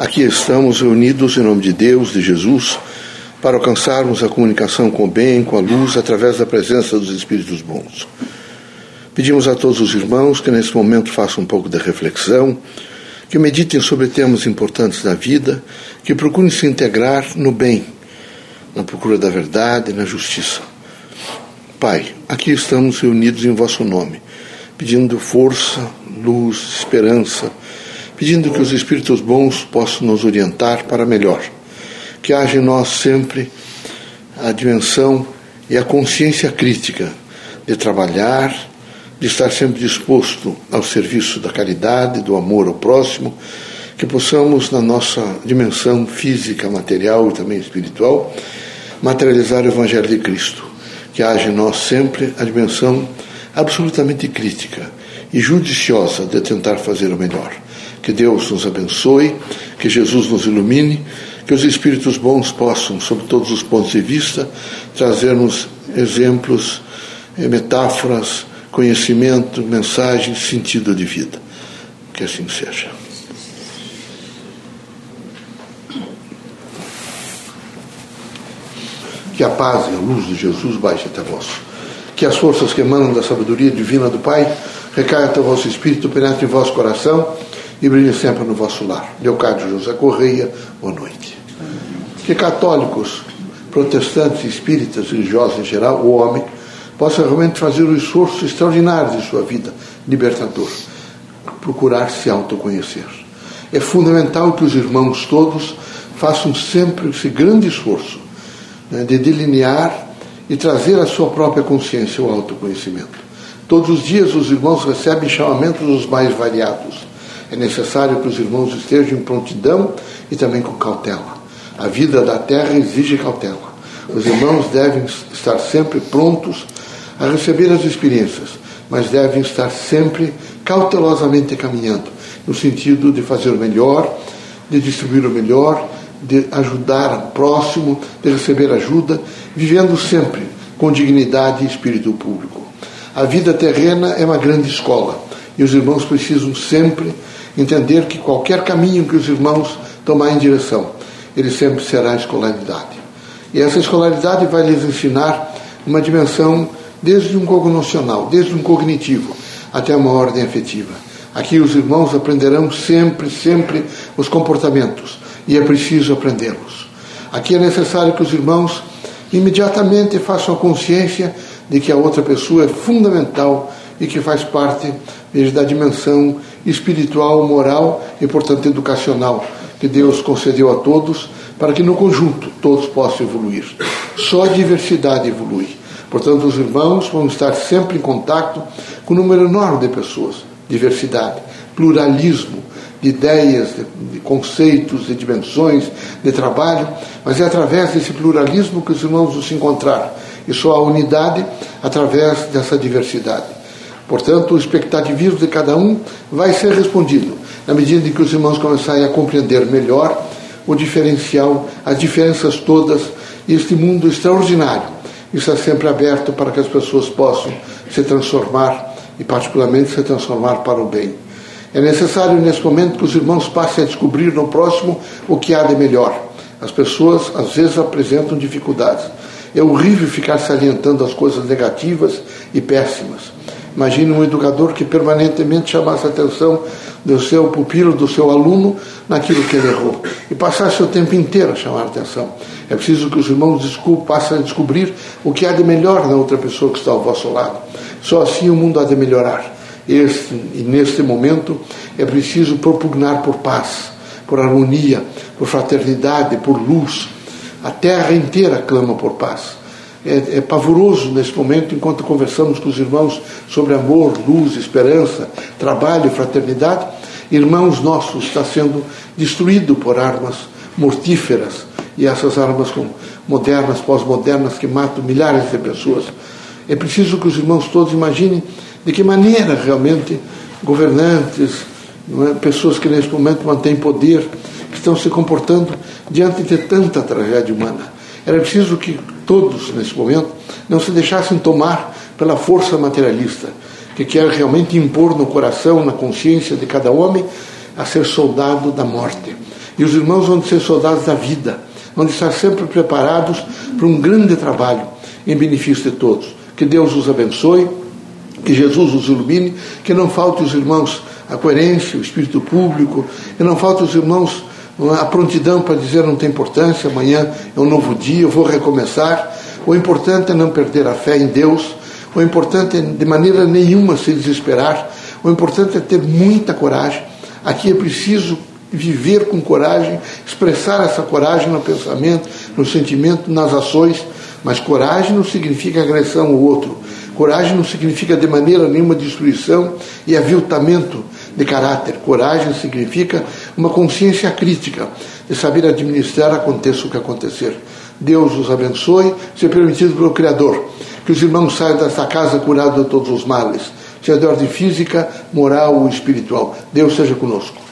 Aqui estamos reunidos em nome de Deus, de Jesus, para alcançarmos a comunicação com o bem, com a luz, através da presença dos Espíritos bons. Pedimos a todos os irmãos que nesse momento façam um pouco de reflexão, que meditem sobre temas importantes da vida, que procurem se integrar no bem, na procura da verdade e na justiça. Pai, aqui estamos reunidos em vosso nome, pedindo força, luz, esperança, pedindo que os Espíritos bons possam nos orientar para melhor. Que haja em nós sempre a dimensão e a consciência crítica de trabalhar, de estar sempre disposto ao serviço da caridade, do amor ao próximo, que possamos, na nossa dimensão física, material e também espiritual, materializar o Evangelho de Cristo. Que haja em nós sempre a dimensão absolutamente crítica e judiciosa de tentar fazer o melhor. Que Deus nos abençoe, que Jesus nos ilumine, que os Espíritos bons possam, sob todos os pontos de vista, trazer-nos exemplos, eh, metáforas, conhecimento, mensagens, sentido de vida. Que assim seja. Que a paz e a luz de Jesus baixe até vós. Que as forças que emanam da sabedoria divina do Pai recaia até o vosso espírito, penetre em vosso coração e brilhe sempre no vosso lar. Leocádio José Correia, boa noite. Que católicos, protestantes, espíritas, religiosos em geral, o homem, possa realmente fazer o esforço extraordinário de sua vida, libertador, procurar se autoconhecer. É fundamental que os irmãos todos façam sempre esse grande esforço né, de delinear e trazer à sua própria consciência o autoconhecimento. Todos os dias os irmãos recebem chamamentos dos mais variados. É necessário que os irmãos estejam em prontidão e também com cautela. A vida da terra exige cautela. Os irmãos devem estar sempre prontos a receber as experiências, mas devem estar sempre cautelosamente caminhando, no sentido de fazer o melhor, de distribuir o melhor, de ajudar o próximo, de receber ajuda, vivendo sempre com dignidade e espírito público. A vida terrena é uma grande escola e os irmãos precisam sempre entender que qualquer caminho que os irmãos tomarem em direção, ele sempre será escolaridade. E essa escolaridade vai lhes ensinar uma dimensão desde um cognocional, desde um cognitivo, até uma ordem afetiva. Aqui os irmãos aprenderão sempre, sempre os comportamentos e é preciso aprendê-los. Aqui é necessário que os irmãos imediatamente façam a consciência de que a outra pessoa é fundamental e que faz parte da dimensão espiritual, moral e, portanto, educacional que Deus concedeu a todos para que no conjunto todos possam evoluir. Só a diversidade evolui. Portanto, os irmãos vão estar sempre em contato com um número enorme de pessoas. Diversidade, pluralismo de ideias, de, de conceitos, de dimensões, de trabalho, mas é através desse pluralismo que os irmãos se encontrar e só há unidade através dessa diversidade. Portanto, o expectativismo de cada um vai ser respondido na medida em que os irmãos começarem a compreender melhor o diferencial, as diferenças todas este mundo extraordinário está sempre aberto para que as pessoas possam se transformar e, particularmente, se transformar para o bem. É necessário, nesse momento, que os irmãos passem a descobrir no próximo o que há de melhor. As pessoas, às vezes, apresentam dificuldades. É horrível ficar salientando as coisas negativas e péssimas. Imagine um educador que permanentemente chamasse a atenção do seu pupilo, do seu aluno, naquilo que ele errou. E passasse o tempo inteiro a chamar a atenção. É preciso que os irmãos passem a descobrir o que há de melhor na outra pessoa que está ao vosso lado. Só assim o mundo há de melhorar. Este, neste momento é preciso propugnar por paz, por harmonia, por fraternidade, por luz a terra inteira clama por paz. É, é, pavoroso nesse momento, enquanto conversamos com os irmãos sobre amor, luz, esperança, trabalho, fraternidade. Irmãos nossos está sendo destruído por armas mortíferas e essas armas modernas, pós-modernas que matam milhares de pessoas. É preciso que os irmãos todos imaginem de que maneira realmente governantes, é? pessoas que nesse momento mantêm poder, estão se comportando diante de tanta tragédia humana. Era preciso que todos, nesse momento, não se deixassem tomar pela força materialista, que quer realmente impor no coração, na consciência de cada homem, a ser soldado da morte. E os irmãos vão ser soldados da vida, vão estar sempre preparados para um grande trabalho em benefício de todos. Que Deus os abençoe, que Jesus os ilumine, que não falte os irmãos a coerência, o espírito público, que não falte os irmãos a prontidão para dizer não tem importância, amanhã é um novo dia, eu vou recomeçar. O importante é não perder a fé em Deus, o importante é de maneira nenhuma se desesperar, o importante é ter muita coragem. Aqui é preciso viver com coragem, expressar essa coragem no pensamento, no sentimento, nas ações, mas coragem não significa agressão ao outro. Coragem não significa de maneira nenhuma destruição e aviltamento de caráter. Coragem significa uma consciência crítica de saber administrar aconteça o que acontecer. Deus os abençoe, se permitido pelo Criador. Que os irmãos saiam desta casa curados de todos os males, seja de ordem física, moral ou espiritual. Deus seja conosco.